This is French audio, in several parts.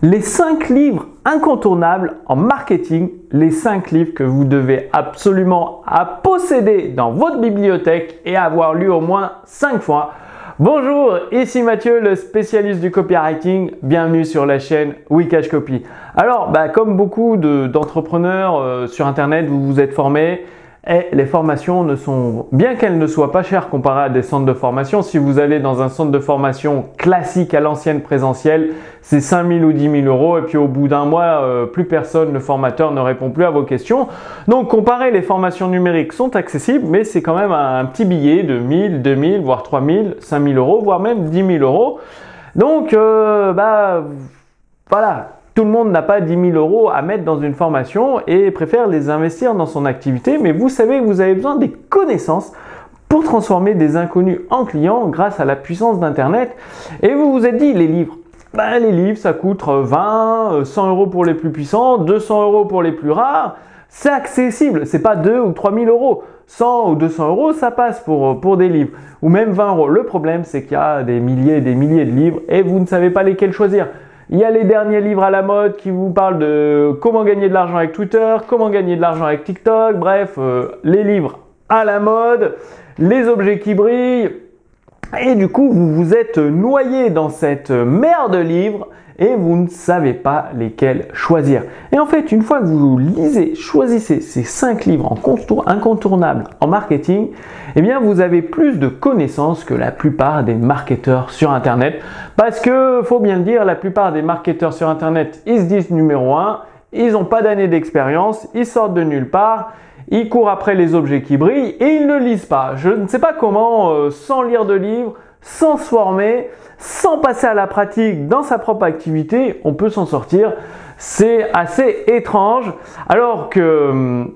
Les 5 livres incontournables en marketing, les 5 livres que vous devez absolument posséder dans votre bibliothèque et avoir lu au moins 5 fois. Bonjour, ici Mathieu, le spécialiste du copywriting. Bienvenue sur la chaîne Wikash Copy. Alors, bah, comme beaucoup d'entrepreneurs euh, sur Internet, vous vous êtes formés et les formations ne sont, bien qu'elles ne soient pas chères comparées à des centres de formation, si vous allez dans un centre de formation classique à l'ancienne présentielle, c'est 5 000 ou 10 000 euros et puis au bout d'un mois, euh, plus personne, le formateur ne répond plus à vos questions. Donc comparé, les formations numériques sont accessibles, mais c'est quand même un, petit billet de 1000, 2000, voire 3000, 5000 euros, voire même 10 000 euros. Donc, euh, bah, voilà, tout le monde n'a pas 10 000 euros à mettre dans une formation et préfère les investir dans son activité, mais vous savez que vous avez besoin des connaissances pour transformer des inconnus en clients grâce à la puissance d'Internet. Et vous vous êtes dit, les livres, ben, les livres, ça coûte 20, 100 euros pour les plus puissants, 200 euros pour les plus rares. C'est accessible, c'est pas 2 ou 3 000 euros. 100 ou 200 euros, ça passe pour, pour des livres. Ou même 20 euros. Le problème, c'est qu'il y a des milliers et des milliers de livres et vous ne savez pas lesquels choisir. Il y a les derniers livres à la mode qui vous parlent de comment gagner de l'argent avec Twitter, comment gagner de l'argent avec TikTok, bref, euh, les livres à la mode, les objets qui brillent. Et du coup, vous vous êtes noyé dans cette mer de livres et vous ne savez pas lesquels choisir. Et en fait, une fois que vous lisez, choisissez ces 5 livres incontournables en marketing, eh bien vous avez plus de connaissances que la plupart des marketeurs sur internet parce que faut bien le dire, la plupart des marketeurs sur internet, ils se disent numéro 1, ils n'ont pas d'année d'expérience, ils sortent de nulle part, ils courent après les objets qui brillent et ils ne lisent pas. Je ne sais pas comment euh, sans lire de livres sans se former, sans passer à la pratique dans sa propre activité, on peut s'en sortir. C'est assez étrange. Alors que hum,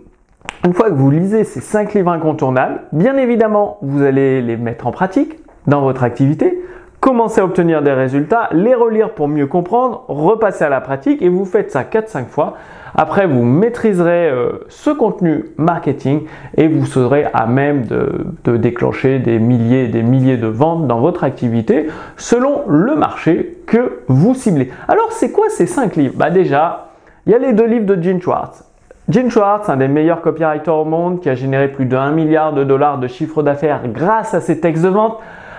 une fois que vous lisez ces 5 livres incontournables, bien évidemment, vous allez les mettre en pratique dans votre activité, commencer à obtenir des résultats, les relire pour mieux comprendre, repasser à la pratique et vous faites ça 4-5 fois. Après, vous maîtriserez euh, ce contenu marketing et vous serez à même de, déclencher des milliers et des milliers de ventes dans votre activité selon le marché que vous ciblez. Alors, c'est quoi ces 5 livres? Bah déjà, il y a les deux livres de Gene Schwartz. Gene Schwartz, un des meilleurs copywriters au monde qui a généré plus de 1 milliard de dollars de chiffre d'affaires grâce à ses textes de vente.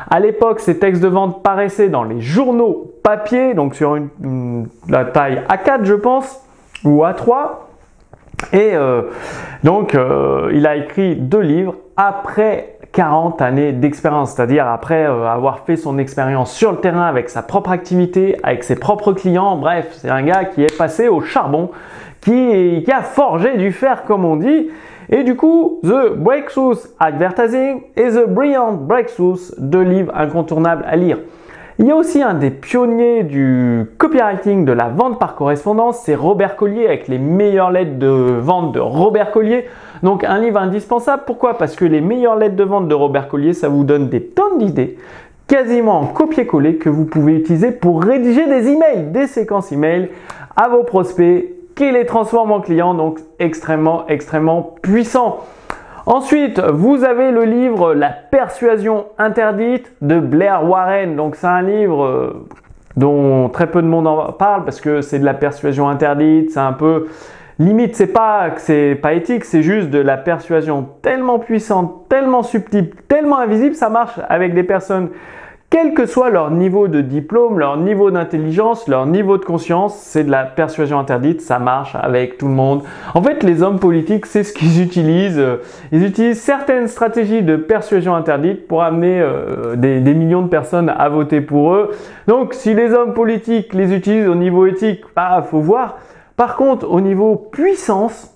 À l'époque, ces textes de vente paraissaient dans les journaux papier, donc sur une, la taille A4, je pense ou à 3. Et euh, donc, euh, il a écrit deux livres après 40 années d'expérience, c'est-à-dire après euh, avoir fait son expérience sur le terrain avec sa propre activité, avec ses propres clients. Bref, c'est un gars qui est passé au charbon, qui, a forgé du fer, comme on dit. Et du coup, The Breakthroughs Advertising et The Brilliant Breakthroughs, deux livres incontournables à lire. Il y a aussi un des pionniers du copywriting de la vente par correspondance, c'est Robert Collier avec les meilleures lettres de vente de Robert Collier. Donc un livre indispensable. Pourquoi? Parce que les meilleures lettres de vente de Robert Collier, ça vous donne des tonnes d'idées, quasiment en copier-coller que vous pouvez utiliser pour rédiger des emails, des séquences emails à vos prospects qui les transforment en clients. Donc extrêmement, extrêmement puissant. Ensuite, vous avez le livre La persuasion interdite de Blair Warren. Donc c'est un livre euh, dont très peu de monde en parle parce que c'est de la persuasion interdite, c'est un peu limite, c'est pas que c'est pas éthique, c'est juste de la persuasion tellement puissante, tellement subtile, tellement invisible, ça marche avec des personnes quel que soit leur niveau de diplôme, leur niveau d'intelligence, leur niveau de conscience, c'est de la persuasion interdite, ça marche avec tout le monde. En fait, les hommes politiques, c'est ce qu'ils utilisent. Ils utilisent certaines stratégies de persuasion interdite pour amener euh, des, millions de personnes à voter pour eux. Donc, si les hommes politiques les utilisent au niveau éthique, bah, faut voir. Par contre, au niveau puissance,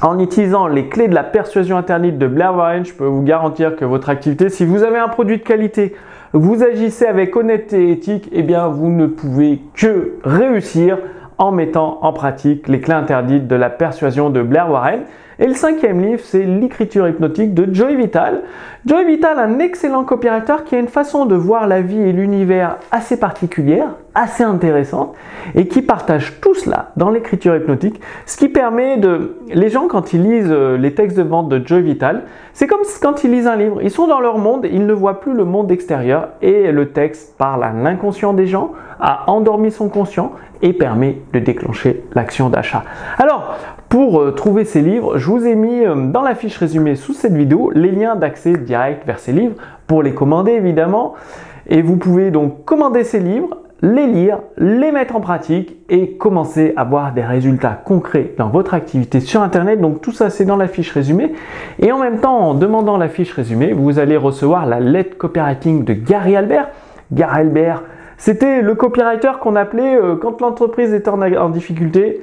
en utilisant les clés de la persuasion interdite de Blair Warren, je peux vous garantir que votre activité, si vous avez un produit de qualité, vous agissez avec honnêteté et éthique, eh bien vous ne pouvez que réussir en mettant en pratique les clés interdites de la persuasion de Blair Warren. Et le cinquième livre, c'est L'écriture hypnotique de Joey Vital. Joey Vital, un excellent copywriter qui a une façon de voir la vie et l'univers assez particulière, assez intéressante, et qui partage tout cela dans l'écriture hypnotique, ce qui permet de... Les gens, quand ils lisent euh, les textes de vente de Joey Vital, c'est comme quand ils lisent un livre. Ils sont dans leur monde, ils ne voient plus le monde extérieur, et le texte parle à l'inconscient des gens, a endormi son conscient, et permet de déclencher l'action d'achat. Alors, pour euh, trouver ces livres, je vous ai mis euh, dans la fiche résumée sous cette vidéo les liens d'accès direct vers ces livres pour les commander évidemment. Et vous pouvez donc commander ces livres, les lire, les mettre en pratique et commencer à voir des résultats concrets dans votre activité sur Internet. Donc tout ça c'est dans la fiche résumée. Et en même temps, en demandant la fiche résumée, vous allez recevoir la lettre copywriting de Gary Albert. Gary Albert, c'était le copywriter qu'on appelait euh, quand l'entreprise était en, difficulté.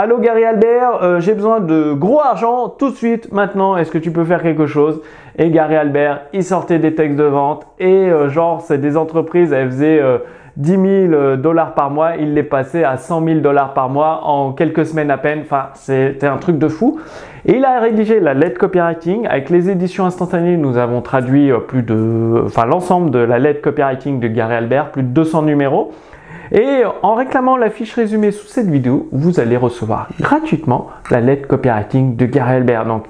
Allô Gary Albert, euh, j'ai besoin de gros argent tout de suite, maintenant, est-ce que tu peux faire quelque chose? Et Gary Albert, il sortait des textes de vente et euh, genre, c'est des entreprises, elles faisaient 10 000 dollars par mois, il les passait à 100 000 dollars par mois en quelques semaines à peine. Enfin, c'était un truc de fou. Et il a rédigé la lettre copywriting. Avec les éditions instantanées, nous avons traduit euh, plus de, enfin, l'ensemble de la lettre copywriting de Gary Albert, plus de 200 numéros. Et en réclamant la fiche résumée sous cette vidéo, vous allez recevoir gratuitement la lettre copywriting de Gary Albert. Donc,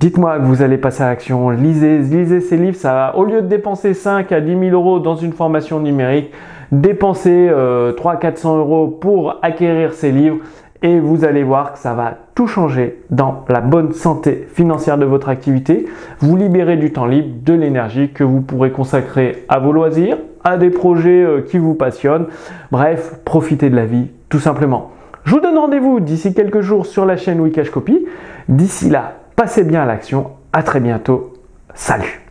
Dites-moi que vous allez passer à l'action, lisez, lisez ces livres, ça va, au lieu de dépenser 5 à 10 000 euros dans une formation numérique, dépenser 300-400 euh, euros pour acquérir ces livres et vous allez voir que ça va tout changer dans la bonne santé financière de votre activité. Vous libérez du temps libre, de l'énergie que vous pourrez consacrer à vos loisirs, à des projets euh, qui vous passionnent. Bref, profitez de la vie tout simplement. Je vous donne rendez-vous d'ici quelques jours sur la chaîne Wikash Copy. D'ici là, passez bien à l'action. À très bientôt. Salut